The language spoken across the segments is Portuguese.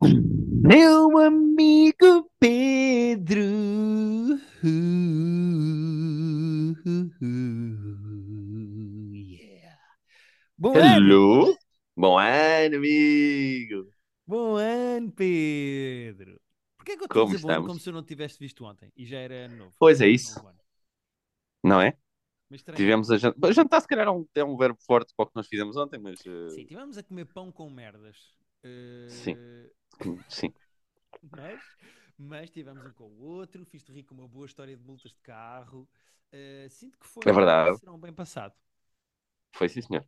Meu amigo Pedro. Yeah. Bom ano, Hello? Bom ano, amigo! bom ano, Pedro. Porquê que eu estou a Como dizer bom ano estamos? como se eu não tivesse visto ontem? E já era ano novo. Pois é isso, ano. não é? Tivemos a jantar. Jantar, se calhar, é um, é um verbo forte para o que nós fizemos ontem, mas. eh, Sim, tivemos a comer pão com merdas. Eh, Sim. Sim. Mas, mas tivemos um com o outro. Fiz-te rir com uma boa história de multas de carro. Eh, sinto que foi É verdade. um bem passado. Foi sim, senhor.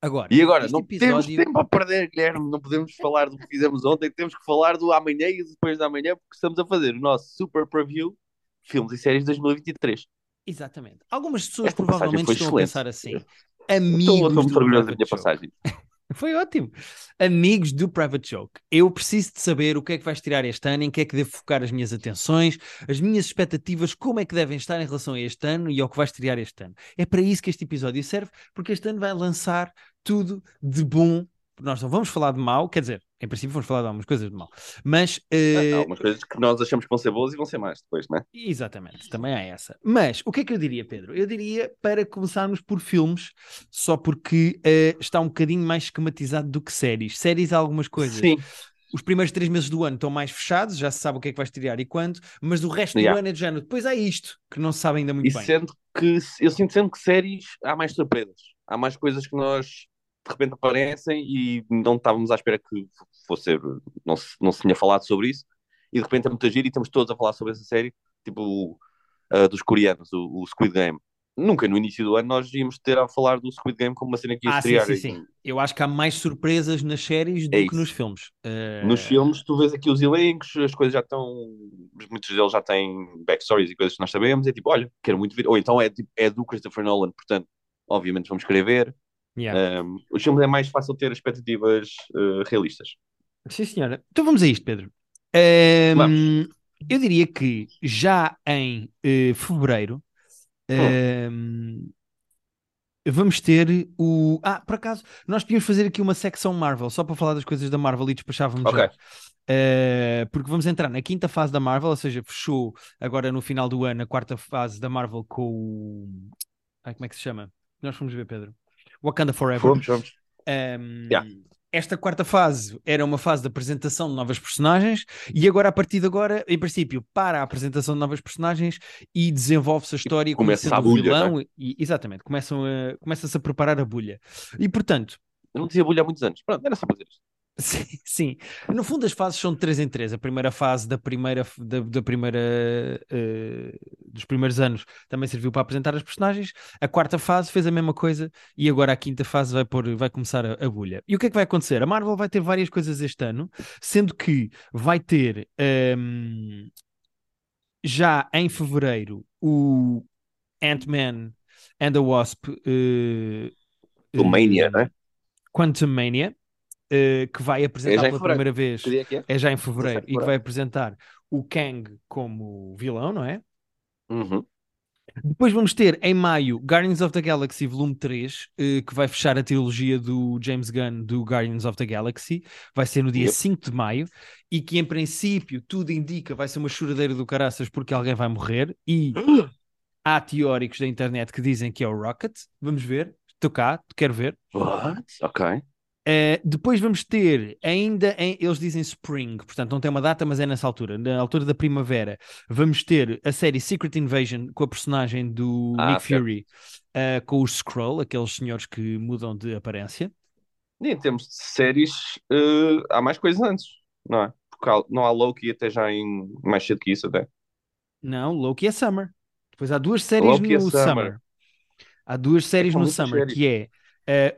Agora, E agora, não temos episódio... tempo a perder, Guilherme. Não podemos falar do que fizemos ontem. Temos que falar do amanhã e depois da amanhã, porque estamos a fazer o nosso super preview filmes e séries de 2023. Exatamente. Algumas pessoas Esta provavelmente estão excelente. a pensar assim. Estou Amigos estou muito orgulhoso da minha passagem. Foi ótimo. Amigos do Private Joke. Eu preciso de saber o que é que vais tirar este ano, em que é que devo focar as minhas atenções, as minhas expectativas, como é que devem estar em relação a este ano e ao que vais tirar este ano. É para isso que este episódio serve, porque este ano vai lançar tudo de bom. Nós não vamos falar de mal, quer dizer, em princípio vamos falar de algumas coisas de mal, mas Há eh, algumas coisas que nós achamos que vão ser boas e vão ser mais depois, não é? Exatamente, também há essa. Mas o que é que eu diria, Pedro? Eu diria para começarmos por filmes, só porque eh, está um bocadinho mais esquematizado do que séries. Séries há algumas coisas. Sim. Os primeiros três meses do ano estão mais fechados, já se sabe o que é que vais tirar e quando, mas o resto do Yeah. ano é de género. Depois há isto, que não se sabe ainda muito E bem. sendo que eu sinto sendo que séries há mais surpresas. Há mais coisas que nós de repente aparecem e não estávamos à espera que fosse não se, não se tinha falado sobre isso, e de repente é muito giro e estamos todos a falar sobre essa série, tipo uh, dos coreanos, o, o Squid Game. Nunca no início do ano nós íamos ter a falar do Squid Game como uma cena que ia Ah, sim, estrear. sim, em- sim. Eu acho que há mais surpresas nas séries do É que nos filmes. Eh, Nos filmes, tu vês aqui os elencos, as coisas já estão. Muitos deles já têm backstories e coisas que nós sabemos. É tipo, olha, quero muito ver. Ou então é, tipo, é do Christopher Nolan, portanto, obviamente vamos querer ver. yeah. Um, os filmes é mais fácil ter expectativas uh, realistas. Sim, senhora. Então vamos a isto, Pedro. Vamos. eu diria que já em eh, fevereiro ehm, vamos ter o. Ah, por acaso, nós podíamos fazer aqui uma secção Marvel, só para falar das coisas da Marvel e despachávamos Ok. já. Eh, porque vamos entrar na quinta fase da Marvel, ou seja, fechou agora no final do ano a quarta fase da Marvel com o. Ai, como é que se chama? Nós fomos ver, Pedro. Wakanda Forever. Vamos, vamos. Um, Yeah. Esta quarta fase era uma fase de apresentação de novas personagens e agora, a partir de agora, em princípio, para a apresentação de novas personagens e desenvolve-se a história começa conhecendo a bulha, vilão e, exatamente, começam a, começa-se a preparar a bulha. E portanto, Eu não dizia bulha há muitos anos. Pronto, era só dizer isto. Sim, sim. No fundo as fases são de 3 em 3. A primeira fase da primeira, da, da primeira eh, dos primeiros anos também serviu para apresentar as personagens. A quarta fase fez a mesma coisa e agora a quinta fase vai, pôr, vai começar a, a bulha. E o que é que vai acontecer? A Marvel vai ter várias coisas este ano, sendo que vai ter ehm, já em fevereiro o Ant-Man and the Wasp eh, O Mania, eh, não é? Quantum Mania, eh, que vai apresentar já em pela primeira vez, é é? é já em fevereiro, 17 de e que vai apresentar o Kang como vilão, não é? Uhum. Depois vamos ter em maio Guardians of the Galaxy Volume 3, eh, que vai fechar a trilogia do James Gunn do Guardians of the Galaxy. Vai ser no dia Yep. 5 de maio e que em princípio tudo indica vai ser uma choradeira do caraças porque alguém vai morrer e há teóricos da internet que dizem que é o Rocket. Vamos ver. Estou cá, quero ver. What? Ok. Uh, depois vamos ter ainda em, eles dizem Spring, portanto não tem uma data, mas é nessa altura, na altura da primavera. Vamos ter a série Secret Invasion com a personagem do Ah, Nick certo. Fury, uh, com os Skrull, aqueles senhores que mudam de aparência. E em termos de séries, eh, há mais coisas antes, não é? Porque há- não há Loki até já em mais cedo que isso, até. Não, Loki é Summer. Depois há duas séries Loki é no Summer. Summer. Há duas séries são no Summer, séries. que é uh,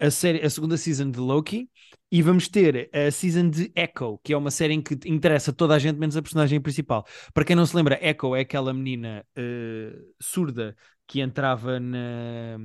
a, série, a segunda season de Loki e vamos ter a season de Echo, que é uma série em que interessa toda a gente, menos a personagem principal. Para quem não se lembra, Echo é aquela menina uh, surda que entrava na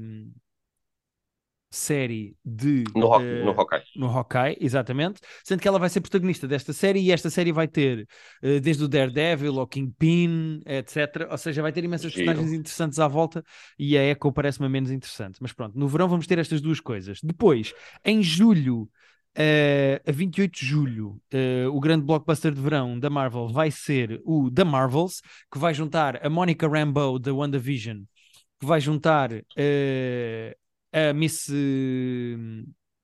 série de No, uh, no Hawkeye. no Hawkeye, exatamente, sendo que ela vai ser protagonista desta série e esta série vai ter uh, desde o Daredevil ao Kingpin, etc. Ou seja, vai ter imensas Giro. personagens interessantes à volta e a Echo parece-me menos interessante. Mas pronto, no verão vamos ter estas duas coisas. Depois, em julho, Uh, a 28 de julho, uh, o grande blockbuster de verão da Marvel vai ser o The Marvels, que vai juntar a Monica Rambeau da WandaVision, que vai juntar uh, a Miss.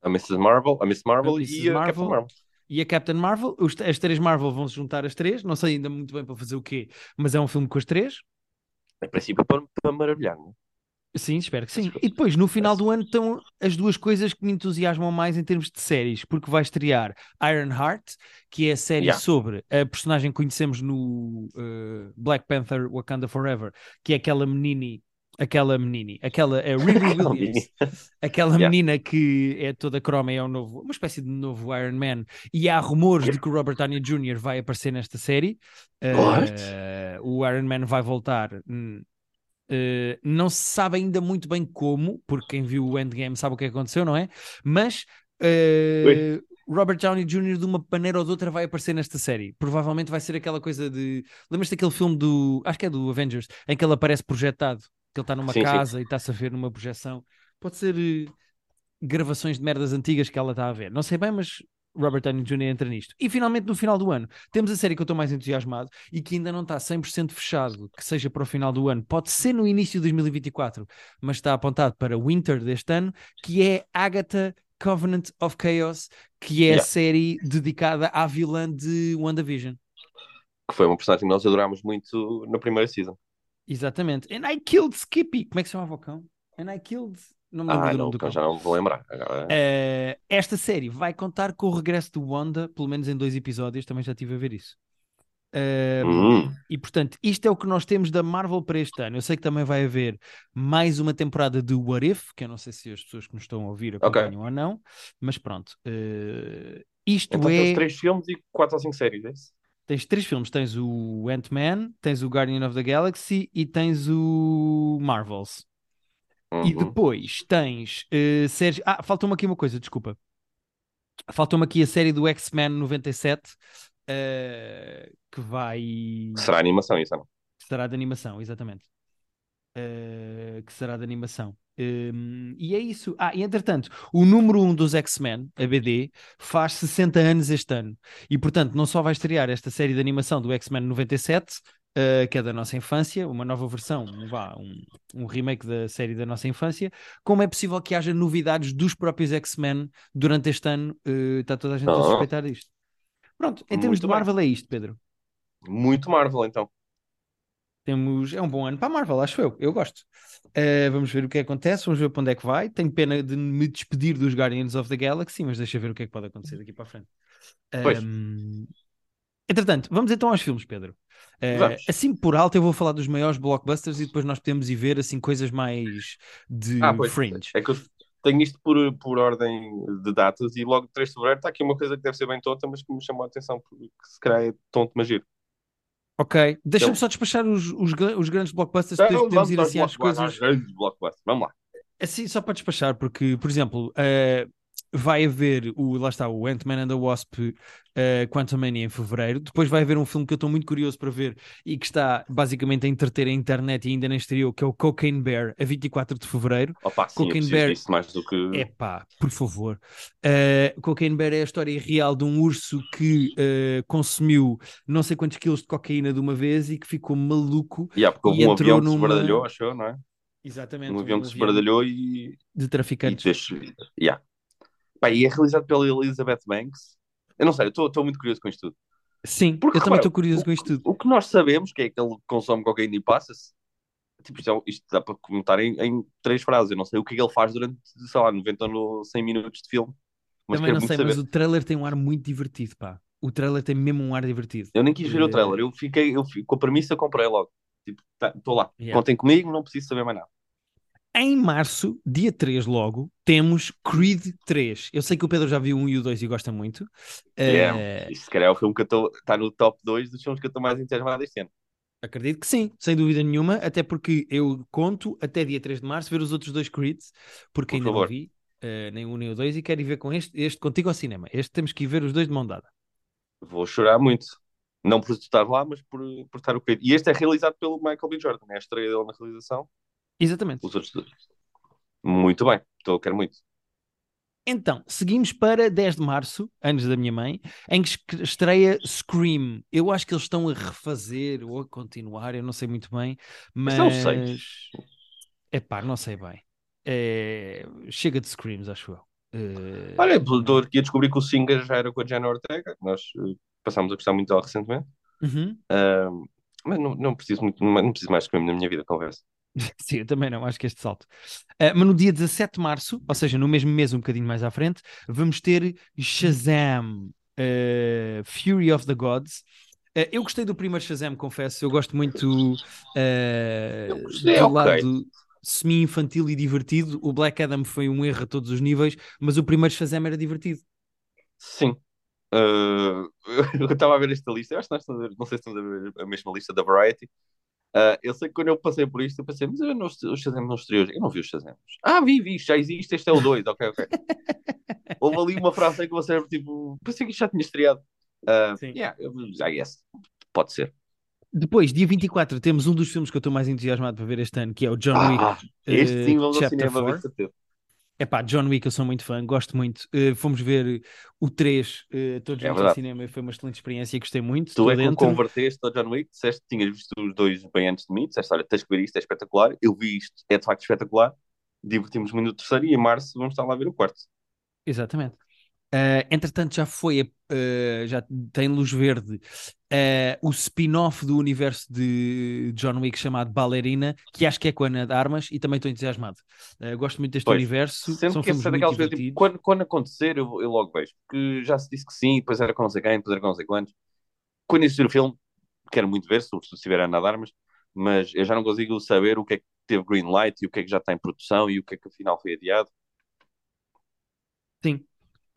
a Mrs. Marvel, a Miss Marvel a e a Marvel. Captain Marvel. E a Captain Marvel, as três Marvel vão se juntar as três, não sei ainda muito bem para fazer o quê, mas é um filme com as três. Em princípio, para, para maravilhar, não é? Sim, espero que sim. E depois, no final do ano, estão as duas coisas que me entusiasmam mais em termos de séries, porque vai estrear Ironheart, que é a série Yeah. sobre a personagem que conhecemos no uh, Black Panther Wakanda Forever, que é aquela menini, aquela menini, aquela é Riri Williams, menina. aquela Yeah. menina que é toda croma e é um novo, uma espécie de novo Iron Man, e há rumores de que o Robert Downey Jr. vai aparecer nesta série. Uh, o Iron Man vai voltar. Uh, não se sabe ainda muito bem como, porque quem viu o Endgame sabe o que aconteceu, não é? Mas uh. Robert Downey Jr. de uma maneira ou de outra vai aparecer nesta série. Provavelmente vai ser aquela coisa de. Lembras-te daquele filme do. Acho que é do Avengers, em que ele aparece projetado, que ele está numa Sim, sim. casa e está-se a ver numa projeção. Pode ser uh, gravações de merdas antigas que ela está a ver. Não sei bem, mas Robert Downey Jr. entra nisto. E finalmente, no final do ano, temos a série que eu estou mais entusiasmado e que ainda não está 100% fechado, que seja para o final do ano. Pode ser no início de 2024, mas está apontado para Winter deste ano, que é Agatha Covenant of Chaos, que é a Yeah. série dedicada à vilã de WandaVision. Que foi uma personagem que nós adorámos muito na primeira season. Exatamente. And I killed Skippy. Como é que se chama o cão? And I killed... Não me lembro Ah, do não, nome do cão. já não vou lembrar. Agora, Eh, esta série vai contar com o regresso do Wanda, pelo menos em dois episódios, também já estive a ver isso. Eh, Hum, E portanto, isto é o que nós temos da Marvel para este ano. Eu sei que também vai haver mais uma temporada de What If, que eu não sei se as pessoas que nos estão a ouvir acompanham ou não, mas pronto. Eh, isto então é. temos três filmes e quatro ou cinco séries, é isso? Tens três filmes: tens o Ant-Man, tens o Guardian of the Galaxy e tens o Marvels. E Uhum. depois tens uh, séries. Ah, falta-me aqui uma coisa, desculpa. Falta-me aqui a série do X-Men 97 uh, que vai. Será animação isso não? será de animação, exatamente. Uh, que será de animação. Um, e é isso. Ah, e entretanto, o número 1 um dos X-Men, a BD, faz 60 anos este ano. E portanto, não só vai estrear esta série de animação do X-Men 97, uh, que é da nossa infância, uma nova versão, vá, um, um remake da série da nossa infância, como é possível que haja novidades dos próprios X-Men durante este ano? Uh, está toda a gente a Ah. suspeitar disto. Pronto, em termos Muito de bem. Marvel é isto, Pedro. Muito Marvel, então. Temos, é um bom ano para a Marvel, acho eu. Eu gosto. Uh, vamos ver o que acontece, vamos ver para onde é que vai. Tenho pena de me despedir dos Guardians of the Galaxy, mas deixa ver o que é que pode acontecer daqui para a frente. Pois. Um, Entretanto, vamos então aos filmes, Pedro. Uh, assim por alto, eu vou falar dos maiores blockbusters e depois nós podemos ir ver assim coisas mais de Ah, fringe. É que eu tenho isto por, por ordem de datas e logo 3 de fevereiro está aqui uma coisa que deve ser bem tonta, mas que me chamou a atenção porque se calhar é tonto, mas giro. Ok, deixa-me Então- só despachar os, os, os grandes blockbusters, depois Então, podemos ir aos assim às coisas. grandes blockbusters. Vamos lá. Assim, só para despachar, porque, por exemplo, eh, vai haver o, lá está, o Ant-Man and the Wasp uh, Quantumania em fevereiro. Depois vai haver um filme que eu estou muito curioso para ver e que está basicamente a entreter a internet e ainda nem estreou, que é o Cocaine Bear, a 24 de fevereiro. Opa, sim, Cocaine Bear- disso mais do que... Epá, por favor. Uh, Cocaine Bear é a história real de um urso que uh, consumiu não sei quantos quilos de cocaína de uma vez e que ficou maluco. Yeah, porque e um entrou avião que se numa- esbardalhou, achou, não é? Exatamente. Um avião que se esbardalhou e, de e traficantes. deixou... Yeah. Pá, e é realizado pela Elizabeth Banks. Eu não sei, eu estou muito curioso com isto tudo. Sim, Porque, eu também repara, estou curioso o, com isto tudo. O que nós sabemos que é que ele consome cocaína e passa-se. Tipo, isto, é- isto dá para comentar em, em três frases. Eu não sei o que é que ele faz durante, sei lá, 90 ou 100 minutos de filme. Mas Também não sei, saber. mas o trailer tem um ar muito divertido, pá. O trailer tem mesmo um ar divertido. Eu nem quis ver o Eh, trailer. Eu fiquei, eu fiquei com a premissa, comprei logo. Tipo, estou lá. Yeah. Contem comigo, não preciso saber mais nada. Em março, dia 3 logo, temos Creed 3. Eu sei que o Pedro já viu um e o 2 e gosta muito. Yeah. Eh, Isto se calhar é o filme que. Está no top 2 dos filmes que eu estou mais entusiasmado este ano. acredito que sim, sem dúvida nenhuma, até porque eu conto até dia 3 de março ver os outros dois Creeds, porque Por ainda não favor. vi, eh, nem um nem o dois, e quero ir ver com este, este contigo ao cinema. Este temos que ir ver os dois de mão dada. Vou chorar muito. Não por estar lá, mas por, por estar o querido. E este é realizado pelo Michael B. Jordan. É a estreia dele na realização. Exatamente. Os outros dois. Muito bem. Estou, quero muito. Então, seguimos para 10 de março, anos da minha mãe, em que es- estreia Scream. Eu acho que eles estão a refazer ou a continuar, eu não sei muito bem, é o seis. mas. Epá, não sei bem. É, Chega de Screams, acho eu. Eh, Olha, estou aqui a descobrir que o Singer já era com a Jenna Ortega, nós eh, passámos a gostar muito dela recentemente. uhum. Mas não, não preciso muito, não preciso mais de Scream na minha vida, conversa. Sim, eu também não, acho que este salto. Ah, mas no dia 17 de março, ou seja, no mesmo mês, um bocadinho mais à frente, vamos ter Shazam, ah, Fury of the Gods. Ah, eu gostei do primeiro Shazam, confesso. Eu gosto muito Eu gostei, do ok. lado semi-infantil e divertido. O Black Adam foi um erro a todos os níveis, mas o primeiro Shazam era divertido. Sim. Eu estava a ver esta lista, eu acho que nós estamos a ver, não sei se estamos a ver a mesma lista da Variety. Ah, eu sei que quando eu passei por isto, eu pensei, mas eu não, o Shazam não estreou. Eu não vi os Shazams. Ah, vi, vi, já existe, este é o 2, ok, ok. Houve ali uma frase em que você era tipo, pensei que isto já tinha estreado. Ah, Sim. yeah, eu- I guess. Pode ser. Depois, dia 24, temos um dos filmes que eu estou mais entusiasmado para ver este ano, que é o John Wick. Ah, este eh, sim, vamos ao Chapter cinema ver, 4. certeza. Epá, John Wick, eu sou muito fã, gosto muito. Uh, fomos ver o 3 uh, todos É juntos ao verdade. cinema e foi uma excelente experiência, gostei muito. Tu é que me dentro. converteste ao John Wick, disseste que tinhas visto os dois bem antes de mim, disseste, olha, tens que ver isto, é espetacular. Eu vi isto, é de facto espetacular. Divertimos muito no terceiro e em março vamos estar lá a ver o quarto. Exatamente. Uh, entretanto, já foi, uh, já tem luz verde uh, o spin-off do universo de John Wick chamado Ballerina, que acho que é com a Ana de Armas e também estou entusiasmado. Gosto muito deste Pois, universo, são que filmes é muito daquelas tipo, divertidos. quando, quando acontecer, eu, eu logo vejo. Porque já se disse que sim, depois era com não sei quem, depois era com não sei quantos. Quando existir o filme, quero muito ver, se tiver a nadar, mas, mas eu já não consigo saber o que é que teve green light e o que é que já está em produção e o que é que afinal foi adiado. Sim.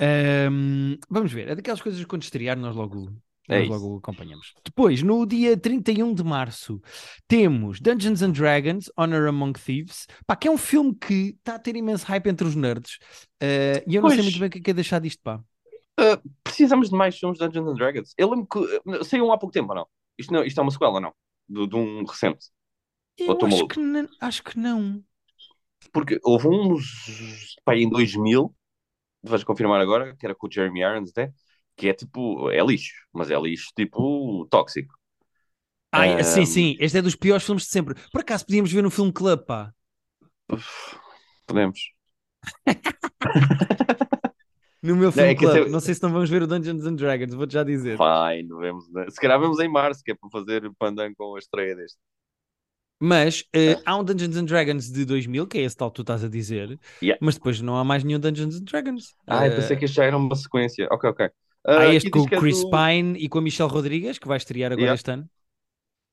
Um, vamos ver, é daquelas coisas que quando estrear nós logo, É nós logo acompanhamos. Depois, no dia 31 de março, temos Dungeons and Dragons Honor Among Thieves, pá, que é um filme que está a ter imenso hype entre os nerds. Uh, e eu não sei Pois. muito bem o que é que é deixar disto, pá. Uh, precisamos de mais filmes de Dungeons and Dragons. Eu lembro que uh, saiu um há pouco tempo ou não? Isto, não, isto é uma sequela ou não? De, de um recente. Eu acho que, não, acho que não. Porque houve nos, pá, em 2000, vais confirmar agora, que era com o Jeremy Irons até, que é tipo, é lixo, mas é lixo tipo tóxico. Ai, sim, Um, sim, este é dos piores filmes de sempre. Por acaso podíamos ver no Film Club, pá. podemos. No meu Não, Film é Club. Não sei se não vamos ver o Dungeons and Dragons, vou-te já dizer. Fine, vemos, se calhar vemos em março, que é para fazer pandan com a estreia deste. Mas eh, há um Dungeons and Dragons de 2000, que é esse tal que tu estás a dizer, Yeah. mas depois não há mais nenhum Dungeons and Dragons. Ah, eu Eh, pensei que este já era uma sequência. Ok, ok. há Ah, este com o é Chris do- Pine e com a Michelle Rodrigues, que vai estrear agora Yeah. este ano.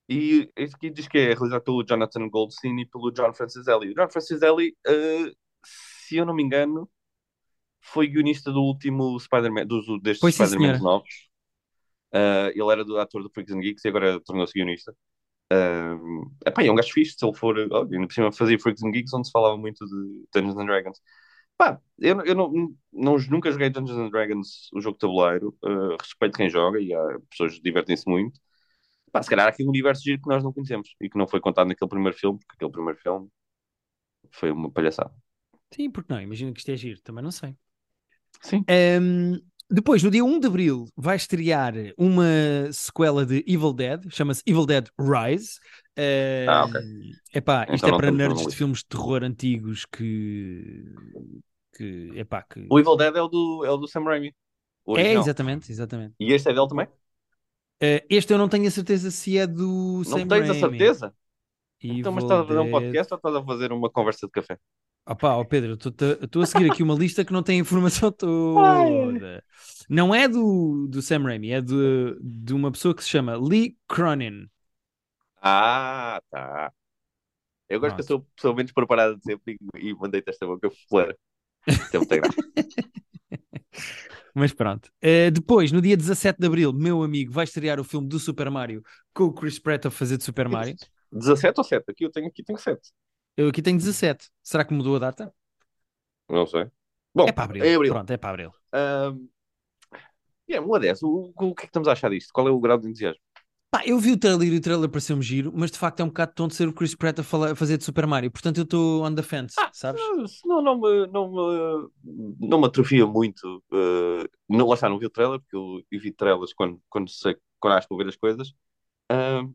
E este aqui diz que é realizado pelo Jonathan Goldstein e pelo John Franciscelli. O John Franciscelli, uh, se eu não me engano, foi guionista do último Spider-Man, dos, destes Spider-Man novos. Uh, ele era do ator do Freaks and Geeks e agora tornou-se guionista. Uh, epá, é um gajo fixe, se ele for, oh, ainda por cima fazia Freaks and Geeks, onde se falava muito de Dungeons and Dragons. Pá, eu, eu não, não, nunca joguei Dungeons and Dragons, o jogo de tabuleiro. Uh, respeito quem joga e há pessoas que divertem-se muito. Pá, se calhar há aqui um universo giro que nós não conhecemos e que não foi contado naquele primeiro filme, porque aquele primeiro filme foi uma palhaçada. Sim, porque não? Imagino que isto é giro, também não sei. Sim. Ehm, depois, no dia 1 de Abril, vai estrear uma sequela de Evil Dead, chama-se Evil Dead Rise. Ehm, Ah, ok. Epá, isto Então é não para nerds de filmes de terror antigos que... que epá, que... O Evil Dead é o do, é o do Sam Raimi. É, exatamente, exatamente. E este é dele também? Eh, este eu não tenho a certeza se é do Não Sam tens a Raimi. certeza? Então, mas Evil estás a fazer um podcast ou estás a fazer uma conversa de café? Opá, ó Pedro, estou a seguir aqui uma lista que não tem a informação toda. Não é do, do Sam Raimi, é de, de uma pessoa que se chama Lee Cronin. Ah, tá. Eu gosto que eu sou pessoa menos preparada de sempre e, e mandei-te esta boca. Tem muita graça. Mas pronto. Eh, depois, no dia 17 de Abril, meu amigo, vai estrear o filme do Super Mario com o Chris Pratt a fazer de Super Mario. 17 ou 7? Aqui eu tenho, aqui tenho 7. Eu aqui tenho 17. Será que mudou a data? Não sei. Bom, É para Abril. em abril. Pronto, é para Abril. Um, yeah, uma dessas. O, o que é que estamos a achar disto? Qual é o grau de entusiasmo? Pá, eu vi o trailer e o trailer pareceu-me giro, mas de facto é um bocado tonto ser o Chris Pratt a, falar, a fazer de Super Mario, portanto eu estou on the fence, Ah, sabes? não, não, me, não, me, não me atrofia muito. Uh, não, lá está, não vi o trailer, porque eu evito trailers quando, quando, sei, quando acho que vou ver as coisas. Uh,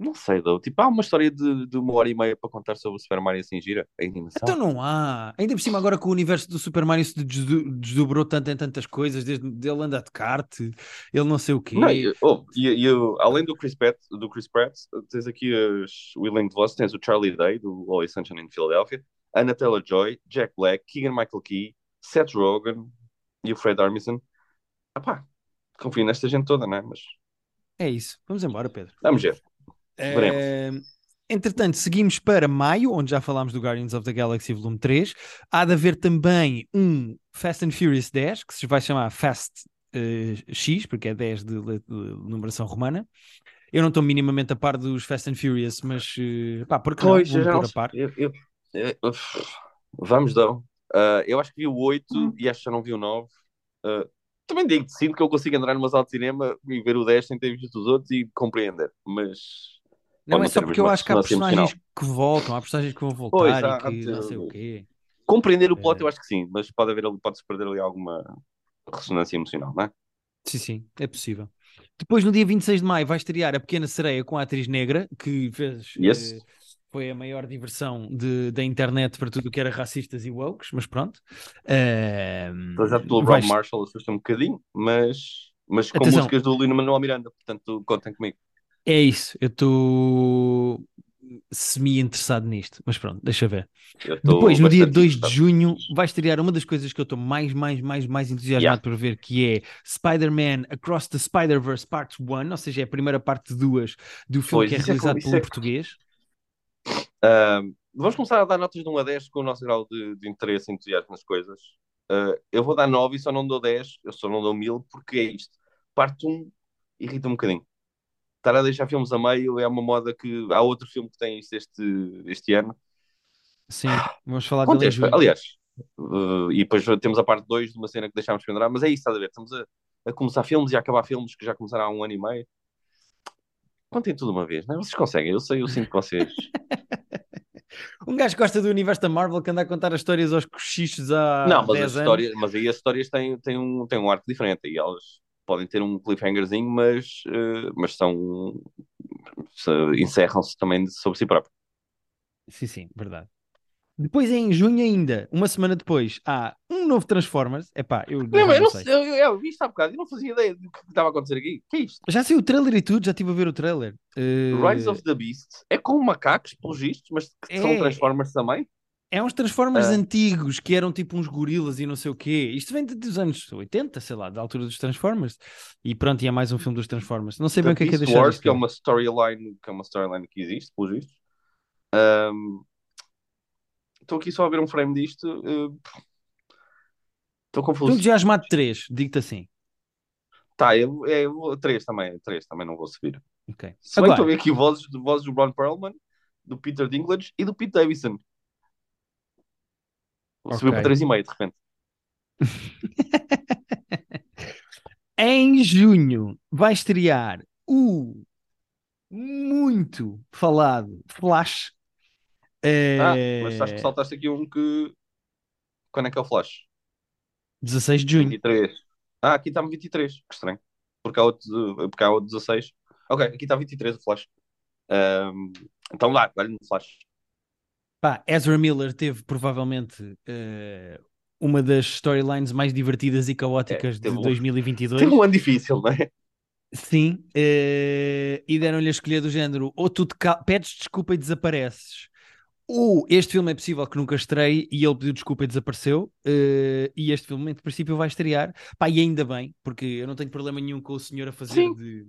não sei, Dou. Tipo, há uma história de, de uma hora e meia para contar sobre o Super Mario assim gira, a animação. Então não há. Ainda por cima, agora que o universo do Super Mario se desdo- desdobrou tanto em tantas coisas, desde ele anda de kart, ele não sei o quê. Não, e, oh, e, e, além do Chris Pratt, do Chris Pratt, tens aqui as, o elenco de voz, tens o Charlie Day, do Always Sunshine in Philadelphia, Anna Taylor-Joy, Jack Black, Keegan-Michael Key, Seth Rogen e o Fred Armisen. Ah pá, confio nesta gente toda, não é? Mas É isso. Vamos embora, Pedro. vamos ver. Veremos. Eh, entretanto, seguimos para maio, onde já falámos do Guardians of the Galaxy Volume 3. Há de haver também um Fast and Furious 10, que se vai chamar Fast eh, X, porque é 10 de, de- de numeração romana. Eu não estou minimamente a par dos Fast and Furious, mas eh, pá, por que não? Pois, não a par. eu, eu, eu- vamos, Dão. Ah, eu acho que vi o 8 Hum. e acho que já não vi o 9. Ah, também digo, sinto que eu consigo entrar numa sala de cinema e ver o 10 sem ter visto os outros e compreender, mas Não é só porque eu acho que há personagens que voltam, há personagens que vão voltar Pois, e que há- não sei o quê. compreender o plot É. eu acho que sim, mas pode haver ali, pode-se perder ali alguma ressonância emocional, não é? Sim, sim, é possível. Depois, no dia 26 de maio, vai estrear A Pequena Sereia com a atriz negra, que fez, Yes. eh, foi a maior diversão de- da internet para tudo o que era racistas e wokes, mas pronto. Ehm, Projeto do vai Rob Marshall assusta um bocadinho, mas, mas com Atenção. músicas do Lino Manuel Miranda, portanto contem comigo. É isso, eu estou semi-interessado nisto, mas pronto, deixa ver. Depois, no dia bastante 2 de junho, vai estrear uma das coisas que eu estou mais, mais, mais, mais entusiasmado Yeah. por ver, que é Spider-Man Across the Spider-Verse Part 1, ou seja, é a primeira parte de duas do filme Pois, que é é realizado por um é- português. Ah, vamos começar a dar notas de 1 a 10 com o nosso grau de, de interesse e entusiasmo nas coisas. Ah, eu vou dar 9 e só não dou 10, eu só não dou 1000 porque é isto. Parte 1 irrita um bocadinho. Estar a deixar filmes a meio é uma moda que há outro filme que tem isto este, este ano. Sim, vamos falar em Contexto, aliás, uh, e depois temos a parte 2 de uma cena que deixámos pendurar, mas é isso, estás a ver? Estamos a, a começar filmes e a acabar filmes que já começaram há um ano e meio. Contem tudo uma vez, não é? Vocês conseguem, eu sei, eu sinto que vocês. Um gajo gosta do universo da Marvel que anda a contar as histórias aos cochichos há não, mas 10 as histórias, mas aí as histórias têm, têm, um, têm um arco diferente e elas podem ter um cliffhangerzinho, mas, uh, mas são. se- encerram-se também sobre si próprios. Sim, sim, verdade. Depois, em junho ainda, uma semana depois, há um novo Transformers. Epá, eu, Não, mas eu, não não sei. sei, eu, eu, eu vi isto há bocado e não fazia ideia do que estava a acontecer aqui. O que é isto? Já saiu o trailer e tudo, já estive a ver o trailer. Eh, Rise of the Beast é com macacos, pelos vistos, mas que É. são Transformers também. É uns Transformers Ah. antigos que eram tipo uns gorilas e não sei o quê. Isto vem dos anos 80, sei lá, da altura dos Transformers. E pronto, e é mais um filme dos Transformers. Não sei bem o que é que é deixar Wars, que é uma storyline que é uma storyline que existe, pelos vistos. Estou aqui só a ver um frame disto. eh, Estou Estou confuso. entusiasmado de 3, digo-te assim. Tá, eu, é, eu, três também, três também não vou subir. Ok. Que estou a ver aqui vozes, vozes do Ron Perlman, do Peter Dinklage e do Pete Davidson. Subiu Ok. para 3,5 de repente. em junho vai estrear o muito falado Flash. Ah, Eh, mas acho que saltaste aqui um que. Quando é que é o Flash? 16 de junho. 23. Ah, aqui está 23. Que estranho. Porque há outro, porque há outro 16. Ok, aqui está 23 o Flash. Ahm, então lá, dá-lhe no Flash. Pá, Ezra Miller teve provavelmente eh, uma das storylines mais divertidas e caóticas É, de um- 2022. Teve um ano difícil, não é? Sim, eh, e deram-lhe a escolher do género: ou tu te pedes desculpa e desapareces, ou este filme é possível que nunca estreie e ele pediu desculpa e desapareceu. eh, e este filme, em princípio, vai estrear. Pá, e ainda bem, porque eu não tenho problema nenhum com o senhor a fazer Sim. de,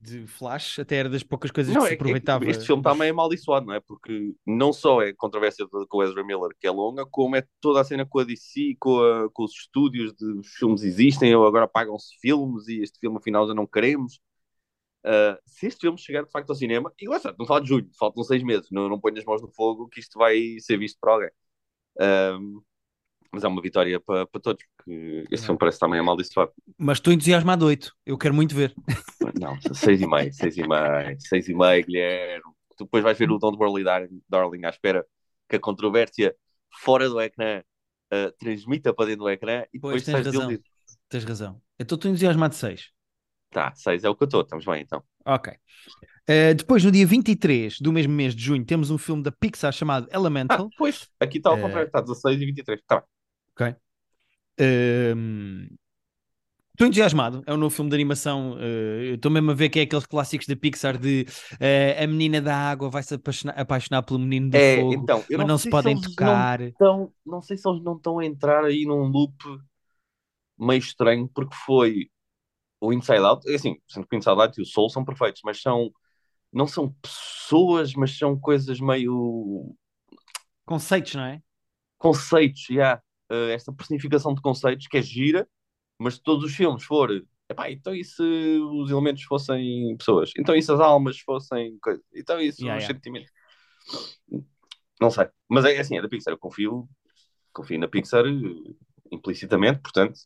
de Flash, até era das poucas coisas Não, que é se que- aproveitava. Este filme está meio amaldiçoado, não é? Porque não só é controvérsia de- com o Ezra Miller, que é longa, como é toda a cena com a DC, com, a- com os estúdios de os filmes existem, ou agora pagam-se filmes e este filme afinal já não queremos. Uh, se este filme chegar de facto ao cinema, e lá está, não fala de julho, faltam seis meses, não, não ponho as mãos no fogo que isto vai ser visto por alguém. Um, mas é uma vitória para para todos, porque este É. filme parece também amaldiçoado. Mas estou entusiasmado 8, eu quero muito ver. Não, seis e meio, seis e meio, seis e meio, Guilherme. Tu depois vais ver o Don't Worry Darling à espera que a controvérsia fora do ecrã uh, transmita para dentro do ecrã e depois Pois, tens razão. desiludido. Tens razão. Eu estou entusiasmado de 6. Tá, seis é o que eu estou, estamos bem então. Ok. Uh, depois, no dia 23 do mesmo mês de junho, temos um filme da Pixar chamado Ah, Elemental. pois, aqui está ao Eh, contrário, está 16 e 23. Tá. Ok. Estou entusiasmado. É um novo filme de animação. eh, eu Estou mesmo a ver que é aqueles clássicos da Pixar de eh, a menina da água vai se apaixonar, apaixonar pelo menino do É, fogo, então, mas não não se sei se podem eles não tocar. Então, não sei se eles não estão a entrar aí num loop meio estranho, porque foi o Inside Out, é assim, sendo que o Inside Out e o Soul são perfeitos, mas são, não são pessoas, mas são coisas meio Conceitos, não é? conceitos, já, Eh, esta personificação de conceitos que é gira, mas se todos os filmes for, epá, então e se os elementos fossem pessoas? Então e se as almas fossem coisas? Então e se Yeah, os yeah. sentimentos? Não sei, mas é assim, é da Pixar, eu confio, confio na Pixar eh, implicitamente, portanto,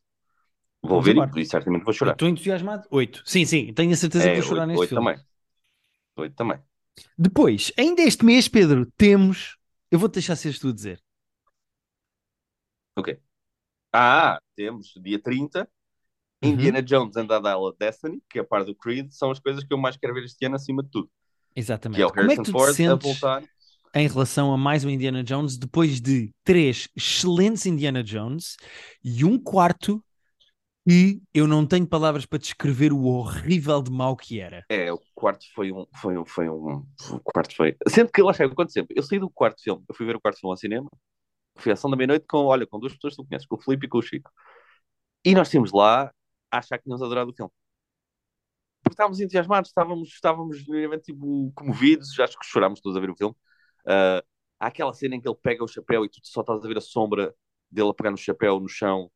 vou Vamos ver embora. e, certamente vou chorar. Estou entusiasmado. 8. Sim, sim, tenho a certeza que É, vou chorar oito, neste oito filme. também. Oito também. Depois, ainda este mês, Pedro, temos. Eu vou-te deixar seres tu a dizer. Ok. Ah, temos dia 30, Uhum. Indiana Jones and the Dial of Destiny, que é a par do Creed, são as coisas que eu mais quero ver este ano acima de tudo. Que é Exatamente. o Como é que Harrison tu Ford a sentes voltar. em relação a mais um Indiana Jones depois de três excelentes Indiana Jones e um quarto que eu não tenho palavras para descrever o horrível de mau que era. É, o quarto foi um. Foi um, foi um o quarto foi. Sendo que lá chega, quanto sempre? Eu saí do quarto filme, eu fui ver o quarto filme ao cinema, fui à ação da meia-noite com, olha, com duas pessoas que tu conheces, com o Filipe e com o Chico. E nós tínhamos lá a achar que tínhamos adorado o filme. Porque estávamos entusiasmados, estávamos, estávamos genuinamente tipo, comovidos, acho que chorámos todos a ver o filme. Ah, há aquela cena em que ele pega o chapéu e tu só estás a ver a sombra dele a pegar no chapéu no chão,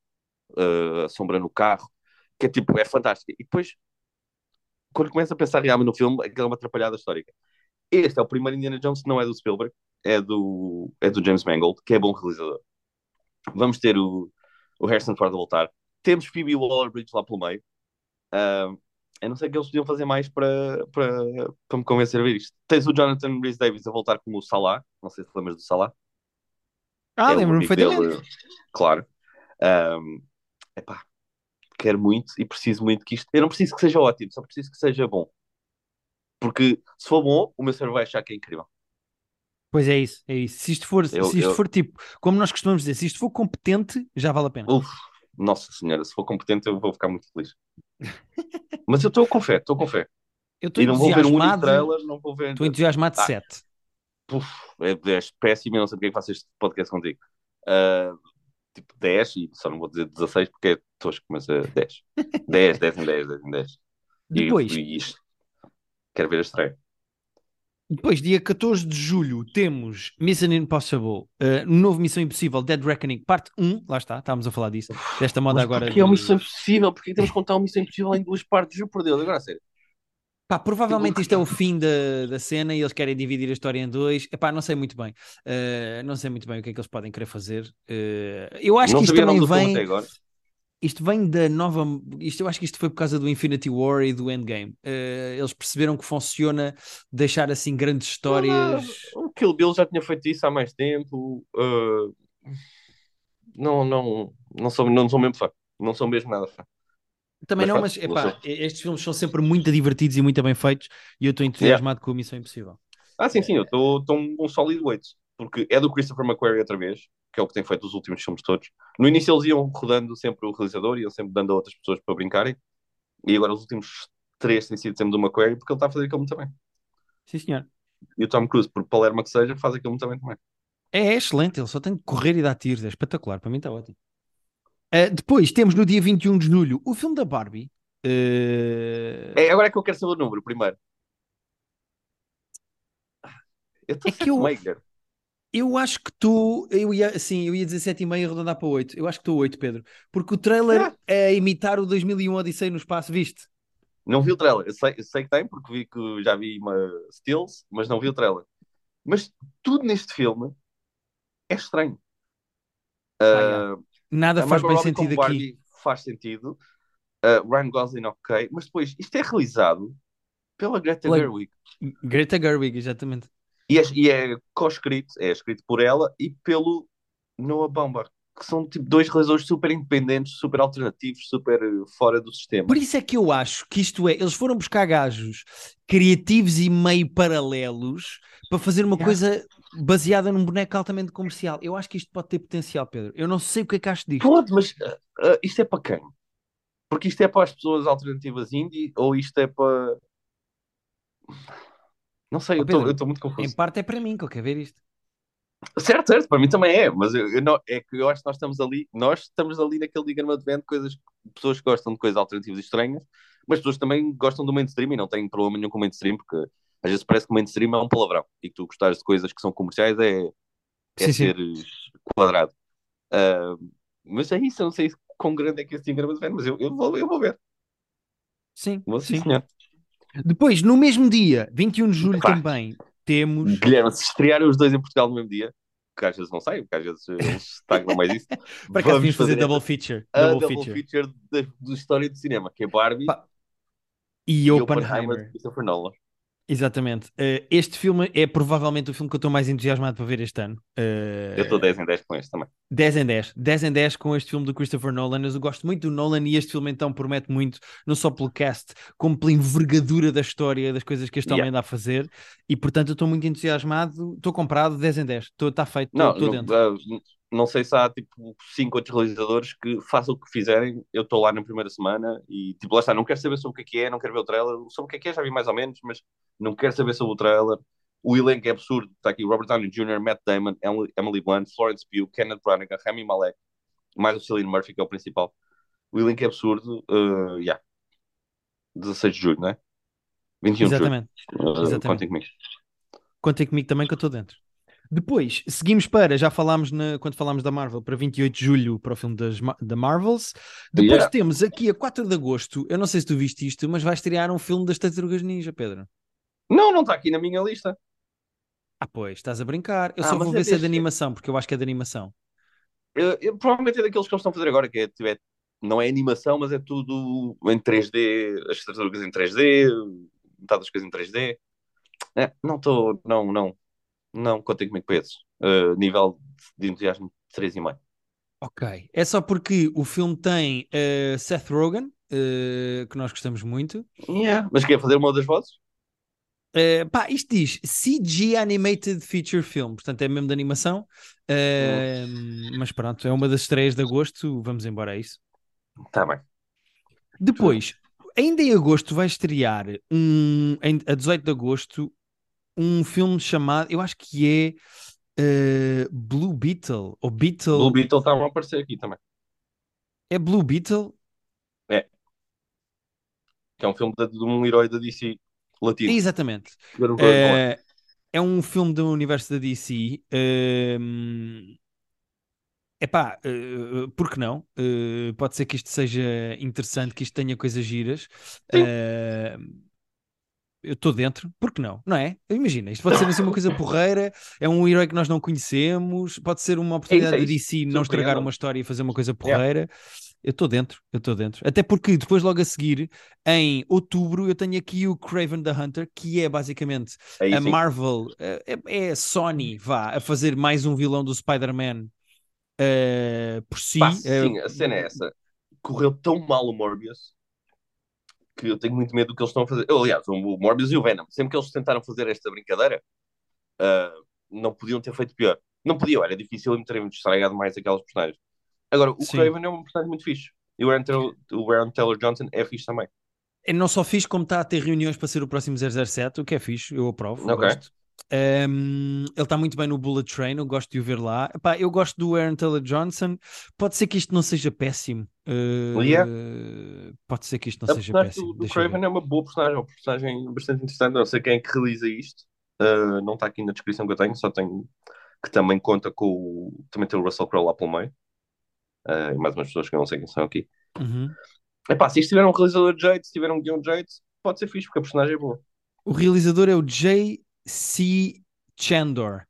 ah, a sombra no carro, que é tipo, é fantástica. E depois, quando começa a pensar realmente no filme, aquilo é uma atrapalhada histórica. Este é o primeiro Indiana Jones que não é do Spielberg, é do, é do James Mangold, que é bom realizador. Vamos ter o, o Harrison Ford a voltar. Temos Phoebe Waller-Bridge lá pelo meio. Ah, eu não sei o que eles podiam fazer mais para, para, para me convencer a ver isto. Tens o Jonathan Rhys Davis a voltar como o Salah. Não sei se lembras do Salah. Ah, É lembro-me perfeitamente. dele, claro. Um, epá, quero muito e preciso muito que isto. Eu não preciso que seja ótimo, só preciso que seja bom. Porque se for bom, o meu cérebro vai achar que é incrível. Pois é isso, é isso. Se isto for, Eu- se isto eu- for tipo, como nós costumamos dizer, se isto for competente, já vale a pena. Uf, nossa senhora, se for competente, eu vou ficar muito feliz. Mas eu estou com fé, estou com fé. Eu estou E não vou ver um entusiasmado, trailer, não vou ver. estou entusiasmado de Ah. 7. Puf, é, é péssimo, eu não sei porque é que faço este podcast contigo. Ah, tipo 10, e só não vou dizer 16 porque é tosco, mas é 10. 10, 10 em 10, 10 em 10. E- Depois, E, isto. Quero ver a estreia. depois, dia 14 de julho, temos Mission Impossible, uh, novo Missão Impossível, Dead Reckoning, parte 1, lá está, estávamos a falar disso, desta moda Mas agora. porque é uma missão impossível? Porque temos que contar uma missão impossível em duas partes? Juro por Deus, agora a sério. Pá, provavelmente isto é o fim da, da cena e eles querem dividir a história em dois. Epá, não sei muito bem. Uh, não sei muito bem o que é que eles podem querer fazer. Uh, eu acho não que isto também vem. Isto vem da nova. Isto, eu acho que isto foi por causa do Infinity War e do Endgame. Uh, eles perceberam que funciona deixar assim grandes histórias. O Kill Bill já tinha feito isso há mais tempo. ah, não, não, não, sou, não sou mesmo fã. Não sou mesmo nada fã. Também Mas não, mas não epá, estes filmes são sempre muito divertidos e muito bem feitos e eu estou entusiasmado com a Missão Impossível. Ah, sim, sim, eu estou um, um sólido 8. Porque é do Christopher McQuarrie outra vez, que é o que tem feito os últimos filmes todos. No início eles iam rodando sempre o realizador, iam sempre dando a outras pessoas para brincarem. E agora os últimos três têm sido sempre do McQuarrie, porque ele está a fazer aquilo muito bem. Sim, senhor. E o Tom Cruise, por palerma que seja, faz aquilo muito bem também. É, é excelente, ele só tem de correr e dar tiros, é espetacular, para mim está ótimo. Uh, depois temos no dia 21 de julho o filme da Barbie. Uh, É, agora é que eu quero saber o número, primeiro. Eu estou É que eu- Maker. Eu acho que tu, eu ia, sim, eu ia dizer 7,5 e arredondar para 8. Eu acho que estou 8, Pedro. Porque o trailer Ah. é imitar o 2001 Odisseia no espaço, viste? Não vi o trailer. Eu sei, eu sei que tem, porque vi que já vi uma Stills, mas não vi o trailer. Mas tudo neste filme é estranho. Ah. Ah, Nada a faz bem sentido aqui. Barbie faz sentido. Uh, Ryan Gosling, ok. Mas depois, isto é realizado pela Greta Gerwig. Greta Gerwig, exatamente. E é, e é co-escrito, é escrito por ela e pelo Noah Baumbach, que são tipo dois realizadores super independentes, super alternativos, super eh, fora do sistema. Por isso é que eu acho que isto é, eles foram buscar gajos criativos e meio paralelos para fazer uma Yeah. coisa baseada num boneco altamente comercial. Eu acho que isto pode ter potencial, Pedro. Eu não sei o que é que acho disto. Pode, mas uh, uh, isto é para quem? Porque isto é para as pessoas alternativas indie ou isto é para. Não sei, Ó, eu estou- muito Em confuso. parte é para mim que eu quero ver isto. Certo, certo, para mim também é, mas eu, eu não, é que eu acho que nós estamos ali, nós estamos ali naquele diagrama de vento, coisas, pessoas que gostam de coisas alternativas e estranhas, mas pessoas que também gostam do mainstream e não têm problema nenhum com o mainstream, porque às vezes parece que o mainstream é um palavrão e que tu gostares de coisas que são comerciais é, é Sim, sim. seres quadrado. Ah, mas é isso, eu não sei quão grande é que esse diagrama de vento, mas eu, eu, vou, eu vou ver, Sim, vou sim, sim. senhor. Depois, no mesmo dia, 21 de julho também, temos. Guilherme, se estrearem os dois em Portugal no mesmo dia, que às vezes não saem, porque às vezes eles estagnam mais isso, Para cá vimos fazer fazer double feature. Double, double feature. feature da, história do cinema, que é Barbie Pá, E e Oppenheimer. Oppenheimer. Exatamente. Eh, este filme é provavelmente o filme que eu estou mais entusiasmado para ver este ano. Eh, Eu estou 10 em 10 com este também. 10 em 10. 10 em 10 com este filme do Christopher Nolan. Eu gosto muito do Nolan e este filme então promete muito, não só pelo cast, como pela envergadura da história, das coisas que este homem Yeah. anda a fazer. E portanto eu estou muito entusiasmado. Estou comprado 10 em 10. Está feito, estou dentro. ah, não sei se há tipo 5 outros realizadores que façam o que fizerem. Eu estou lá na primeira semana e tipo, lá está, não quero saber sobre o que é que é, não quero ver o trailer. Sobre o que é que é, já vi mais ou menos, mas não quero saber sobre o trailer. O elenco é absurdo. Está aqui Robert Downey Jr., Matt Damon, Emily, Blunt, Florence Pugh, Kenneth Branagh, Rami Malek, mais o Cillian Murphy, que é o principal. O elenco é absurdo. Uh, yeah. 16 de julho, não é? 21 de julho. Exatamente. Uh, Exatamente. contem comigo. Contem comigo também que eu estou dentro. Depois, seguimos para, já falámos na- quando falámos da Marvel, para 28 de julho para o filme das, da Marvels. Depois Yeah. temos aqui a 4 de agosto, eu não sei se tu viste isto, mas vai estrear um filme das Tartarugas Ninja, Pedro. Não, não está aqui na minha lista. Ah, pois, estás a brincar. Eu Ah, só vou é ver se é de animação, porque eu acho que é de animação. Eu, eu- provavelmente é daqueles que eles estão a fazer agora, que é, tipo, é- não é animação, mas é tudo em 3D, as tartarugas em 3D, metade das coisas em 3D. É, não estou, não, não, não contei comigo para esses. Uh, nível de entusiasmo 3,5. Ok. É só porque o filme tem eh, Seth Rogen, eh, que nós gostamos muito. Yeah. Mas quer fazer uma das vozes? Eh, pá, isto diz CG Animated Feature Film, portanto é mesmo de animação. Eh, Mas pronto, é uma das estreias de agosto. Vamos embora, é isso. Está bem. Depois, ainda em agosto, vai estrear um, a 18 de agosto um filme chamado, eu acho que é eh, Blue Beetle ou Beetle. Blue Beetle está a aparecer aqui também. É Blue Beetle? Que é um filme de, de um herói da DC latino. Exatamente. É. Eh, é um filme do universo da DC. ehm, epá, uh, por que não? Eh, pode ser que isto seja interessante, que isto tenha coisas giras. Sim. Eh, eu estou dentro, por que não? Não é? Imagina, isto pode ser assim uma coisa porreira, é um herói que nós não conhecemos, pode ser uma oportunidade é de isso. DC não estragar uma história e fazer uma coisa Yeah. porreira. Eu estou dentro, eu estou dentro. Até porque depois, logo a seguir, em outubro, eu tenho aqui o Craven the Hunter, que é basicamente Aí a sim. Marvel, eh, é, é a Sony, vá, a fazer mais um vilão do Spider-Man eh, por si. Pá, eh, sim, a cena é essa. Correu tão mal o Morbius que eu tenho muito medo do que eles estão a fazer. Eu, aliás, o Morbius e o Venom, sempre que eles tentaram fazer esta brincadeira, ah, não podiam ter feito pior. Não podiam, era difícil em terem estragado mais aquelas personagens. Agora, o Sim. Craven é um personagem muito fixe. E o Aaron Taylor, o Aaron Taylor Johnson é fixe também. É não só fixe, como está a ter reuniões para ser o próximo 007, o que é fixe, eu aprovo, Ok. gosto. Ehm, ele está muito bem no Bullet Train, eu gosto de o ver lá. Epá, eu gosto do Aaron Taylor Johnson. Pode ser que isto não seja péssimo. Yeah. Pode ser que isto não A seja péssimo. ver. Craven é uma boa personagem, é uma personagem bastante interessante. Não sei quem é que realiza isto. Ah, não está aqui na descrição que eu tenho, só tenho que também conta com o. Também tem o Russell Crowe lá pelo meio. Ah, e mais umas pessoas que eu não sei quem são aqui. Uhum. Epá, se isto tiver um realizador de jeito, se tiver um guião de jeito, pode ser fixe, porque a personagem é boa. O realizador é o J.C. Chandor.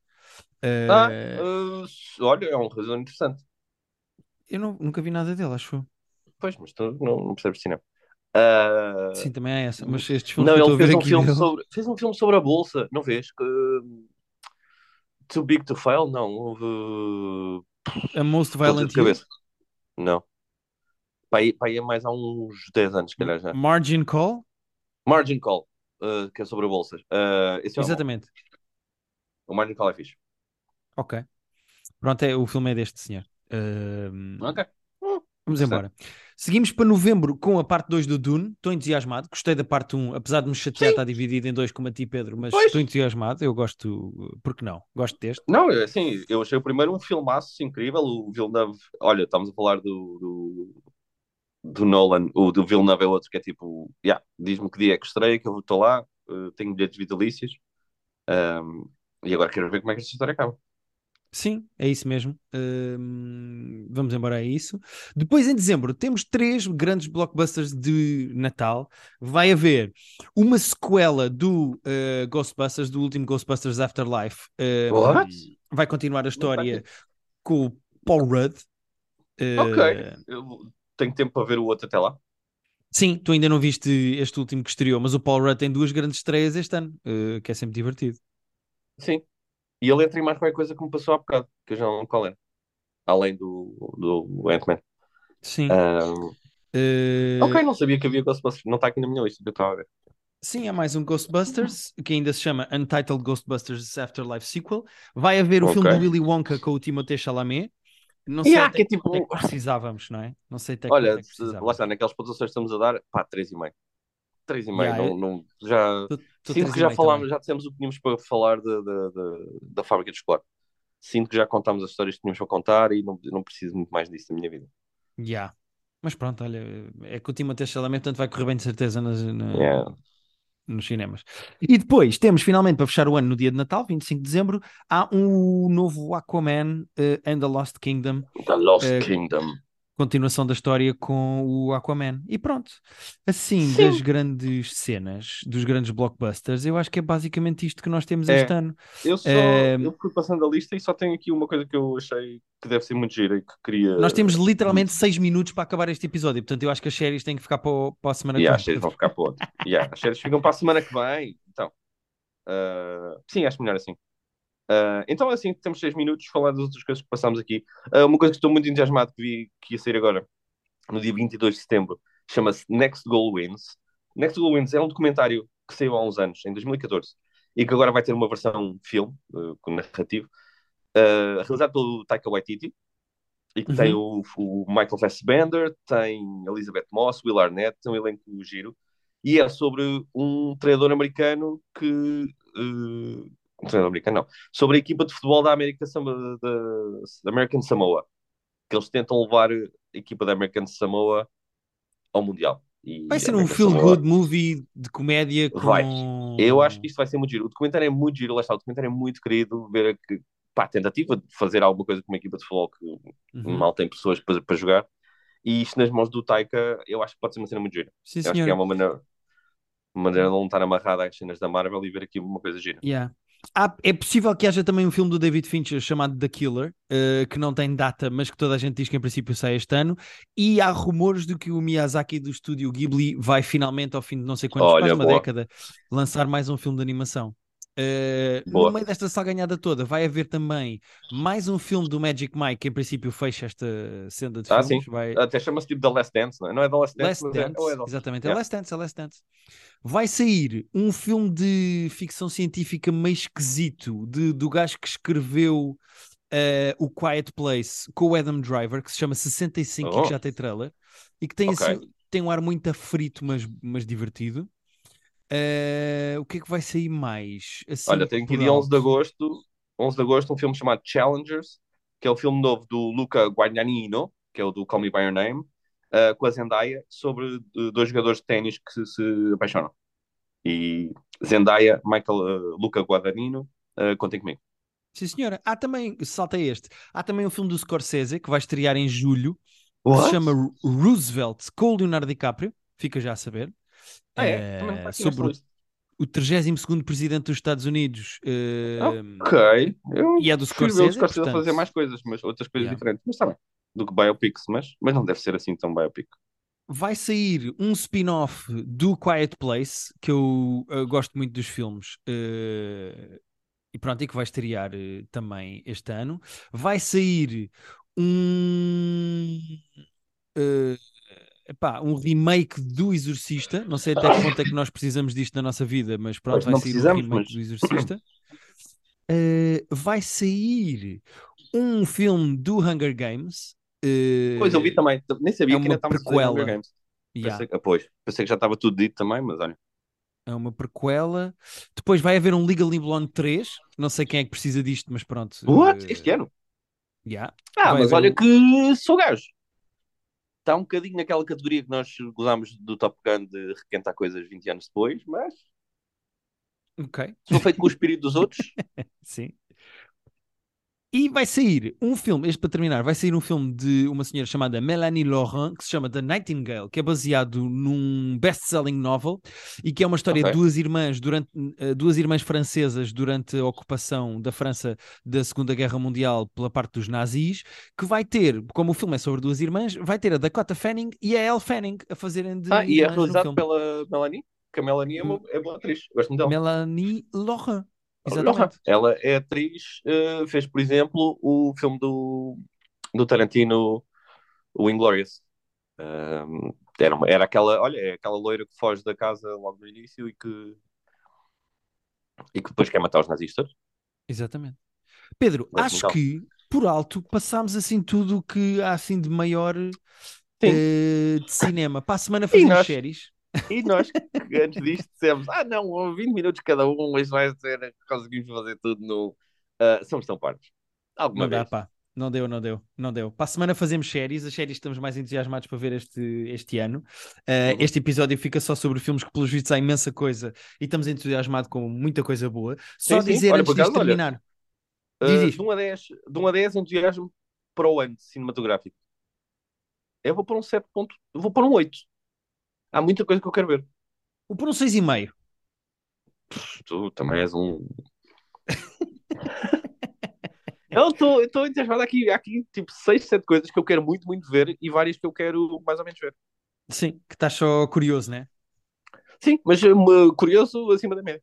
Eh, Ah, ah, olha, é um realizador interessante. eu não- nunca vi nada dele, acho. Pois, mas tu não, não percebes cinema. Ah, Sim, também é essa. Mas estes filmes não, ele fez um, filme dele- sobre, fez um filme sobre a bolsa, não vês? Too Big to Fail? Não, houve. A Most Violent cabeça. Não. Para aí, para aí é mais há uns 10 anos, se calhar já. Margin Call, Margin Call, ah, que é sobre bolsas. Ah, esse é exatamente. O Margin Call é fixe. Ok. Pronto, é, o filme é deste senhor. Ahm, Ok. Vamos embora. Seguimos para novembro com a parte 2 do Dune. Estou entusiasmado. Gostei da parte 1, apesar de me chatear, Sim. está dividido em dois como a ti, Pedro, mas Pois. estou entusiasmado. Eu gosto, porque não? Gosto deste. Não, assim, eu achei o primeiro um filmaço incrível. O Villeneuve, olha, estamos a falar do, do, do Nolan, o do Villeneuve é outro que é tipo, yeah, diz-me que dia é que estreia, que eu estou lá, eh, tenho bilhetes vitalícios. Ahm, e agora quero ver como é que esta história acaba. Sim, é isso mesmo. Hum, vamos embora a isso. Depois, em dezembro, temos três grandes blockbusters de Natal. Vai haver uma sequela do eh, Ghostbusters, do último Ghostbusters Afterlife. Hum, What? vai continuar a história com o Paul Rudd. Eh, Ok, eu tenho tempo para ver o outro até lá. Sim, tu ainda não viste este último que estreou, mas o Paul Rudd tem duas grandes estreias este ano, eh, que é sempre divertido. Sim. E ele entra em mais qualquer coisa que me passou há bocado, que eu já não lembro qual era. Além do, do Ant-Man. Sim. Ahm, Eh, ok, não sabia que havia Ghostbusters. Não está aqui na minha lista que eu estava a ver. Sim, há mais um Ghostbusters, que ainda se chama Untitled Ghostbusters Afterlife Sequel. Vai haver o Ok. filme do Willy Wonka com o Timothée Chalamet. Não sei Yeah, até que é tipo- é que precisávamos, não é? Não sei até que Olha, é que lá está, naquelas pontuações que estamos a dar, pá, 3,5. 3,5, Yeah, não, eu- não, já... Tô- tô Sinto que já falámos, também. já dissemos o que tínhamos para falar de, de- de- da fábrica de chocolate. Sinto que já contámos as histórias que tínhamos para contar e não, não preciso muito mais disso na minha vida. Yeah. Mas pronto, olha, é que o Timothée Chalamet, portanto vai correr bem de certeza nas, na- Yeah. Nos cinemas. E depois temos finalmente para fechar o ano no dia de Natal, 25 de dezembro, há um novo Aquaman eh, and the Lost Kingdom, The Lost Eh, Kingdom. Continuação da história com o Aquaman. E pronto, assim, Sim. das grandes cenas, dos grandes blockbusters, eu acho que é basicamente isto que nós temos É. este ano. Eu só Eh, eu fui passando a lista e só tenho aqui uma coisa que eu achei que deve ser muito gira e que queria. Nós temos literalmente 6 minutos para acabar este episódio, portanto eu acho que as séries têm que ficar para, o- para a semana E que as vem. séries vão ficar para o outro. Yeah, as séries ficam para a semana que vem. Então, ah, sim, acho melhor assim. Ah, então, assim, temos seis minutos falar das outras coisas que passámos aqui. Ah, uma coisa que estou muito entusiasmado que vi que ia sair agora, no dia 22 de setembro, chama-se Next Goal Wins. Next Goal Wins é um documentário que saiu há uns anos, em 2014, e que agora vai ter uma versão filme, ah, com narrativo, realizado pelo Taika Waititi, e que tem o, o Michael Fassbender, tem Elizabeth Moss, Will Arnett, tem um elenco giro, e é sobre um treinador americano que. Treinador americano, não. Sobre a equipa de futebol da, América, da, American Samoa. Que eles tentam levar a equipa da American Samoa ao Mundial. E Vai ser um feel good movie de comédia com... Vai. Eu acho que isto vai ser muito giro. O documentário é muito giro, lá está. O documentário é muito querido. Ver a, que, pá, tentativa de fazer alguma coisa com uma equipa de futebol que Uhum. mal tem pessoas para, para jogar. E isto nas mãos do Taika, eu acho que pode ser uma cena muito gira. Sim, Eu acho que é uma maneira, uma maneira de não estar amarrado às cenas da Marvel e ver aqui uma coisa gira. Yeah. Há- é possível que haja também um filme do David Fincher chamado The Killer, eh, que não tem data, mas que toda a gente diz que em princípio sai este ano. E há rumores de que o Miyazaki do estúdio Ghibli vai finalmente, ao fim de não sei quantos, Olha, quase uma boa. década, lançar mais um filme de animação. Boa. no meio desta salganhada toda, vai haver também mais um filme do Magic Mike, que em princípio fecha esta senda de Ah, filmes. sim. Vai... Até chama-se tipo The Last Dance, não é? Não é The Last Dance, Last é, Dance, ou é The- exatamente, é Yeah. Last Dance, é Last Dance. Vai sair um filme de ficção científica meio esquisito de, do gajo que escreveu eh, o Quiet Place com o Adam Driver, que se chama 65 e Oh. que já tem trailer, e que tem, Ok. assim, tem um ar muito afrito, mas, mas divertido. Eh, o que é que vai sair mais? Assim, Olha, tem aqui dia 11 de agosto, 11 de agosto, um filme chamado Challengers, que é o filme novo do Luca Guadagnino, que é o do Call Me By Your Name, uh, com a Zendaya, sobre dois jogadores de ténis que se, se apaixonam. E Zendaya, Michael, uh, Luca Guadagnino, uh, contem comigo. Sim, senhora. Há também, salta este, há também um filme do Scorsese que vai estrear em julho, que se chama Roosevelt com o Leonardo DiCaprio, fica já a saber. Ah, é? Eh, aqui sobre o, nesta lista. o 32 presidente dos Estados Unidos eh, Ok. Eu e é do ver o Scorsese, Scorsese portanto- fazer mais coisas, mas outras coisas Yeah. diferentes. Mas está bem. Do que biopics, mas, mas não deve ser assim tão biopic. vai sair um spin-off do Quiet Place, que eu, eu gosto muito dos filmes. Uh, e pronto, e que vai estrear uh, também este ano. Vai sair um. Uh, epá, um remake do Exorcista. Não sei até que ponto é que nós precisamos disto na nossa vida, mas pronto, vai sair um remake mas... do Exorcista. Uh, vai sair um filme do Hunger Games. Uh, pois eu vi também, nem sabia é que ainda estava a Hunger Games. Yeah. Pensei, pois, pensei que já estava tudo dito também, mas olha. É uma prequela. Depois vai haver um Legally Blonde 3. Não sei quem é que precisa disto, mas pronto. What? Uh... Este ano? Yeah. Ah, vai mas olha um... que sou gajo. Está um bocadinho naquela categoria que nós gozámos do Top Gun de requentar coisas 20 anos depois, mas Ok. Se for feito com o espírito dos outros. Sim. E vai sair um filme, este para terminar, vai sair um filme de uma senhora chamada Melanie Laurent, que se chama The Nightingale, que é baseado num best-selling novel e que é uma história okay. de duas irmãs durante uh, duas irmãs francesas durante a ocupação da França da Segunda Guerra Mundial pela parte dos nazis, que vai ter, como o filme é sobre duas irmãs, vai ter a Dakota Fanning e a Elle Fanning a fazerem de Ah, e é realizado pela Melanie? que a Melanie é, uma, é boa atriz. Gosto dela. Melanie Laurent. Exatamente. Ela é atriz, uh, fez, por exemplo, o filme do, do Tarantino, o Inglorious. Um, era, uma, era aquela, olha, é aquela loira que foge da casa logo no início e que e que depois quer matar os nazistas. Exatamente. Pedro, Mas, acho então. que por alto passámos assim tudo o que há assim de maior uh, de cinema. Para a semana fazemos nós... séries. E nós, antes disto, dissemos: ah, não, 20 minutos cada um, mas vai ser, conseguimos fazer tudo no. Uh, somos tão partos. Alguma não vez. dá, pá. Não deu, não deu, não deu. Para a semana fazemos séries, as séries estamos mais entusiasmados para ver este, este ano. Uh. Este episódio fica só sobre filmes que, pelos vistos, há imensa coisa e estamos entusiasmados com muita coisa boa. Só sim, dizer sim. Olha, antes de terminar. Olha, uh, de, 1 a 10, de 1 a 10, entusiasmo para o ano cinematográfico. Eu vou para um 7 ponto, vou para um 8 há muita coisa que eu quero ver. O por um 6,5. Tu também és um. eu estou entusiasmado aqui, aqui, tipo, 6, 7 coisas que eu quero muito, muito ver e várias que eu quero mais ou menos ver. Sim, que estás só curioso, né? Sim, mas uh, curioso acima da média.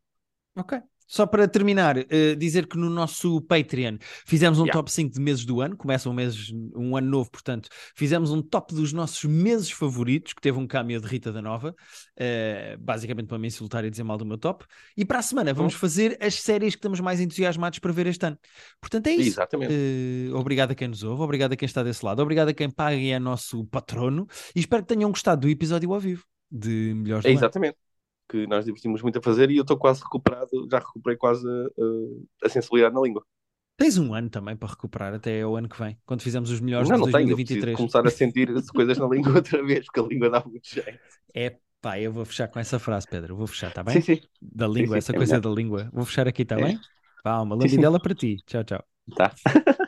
Ok. Só para terminar, uh, dizer que no nosso Patreon fizemos um yeah. top 5 de meses do ano, começa um, mês, um ano novo, portanto, fizemos um top dos nossos meses favoritos, que teve um cameo de Rita da Nova, uh, basicamente para me insultar e dizer mal do meu top. E para a semana vamos uhum. fazer as séries que estamos mais entusiasmados para ver este ano. Portanto, é isso. Exatamente. Uh, obrigado a quem nos ouve, obrigado a quem está desse lado, obrigado a quem paga e é nosso patrono, e espero que tenham gostado do episódio ao vivo de Melhores é, Exatamente que nós divertimos muito a fazer e eu estou quase recuperado, já recuperei quase uh, a sensibilidade na língua. Tens um ano também para recuperar até o ano que vem, quando fizermos os melhores não, de não 2023. Tenho, começar a sentir coisas na língua outra vez, porque a língua dá muito jeito. É pá, eu vou fechar com essa frase, Pedro. Vou fechar, está bem? Sim, sim. Da língua, sim, sim, essa é coisa melhor. da língua. Vou fechar aqui, está é. bem? Vá, uma lambidela para ti. Tchau, tchau. Tá.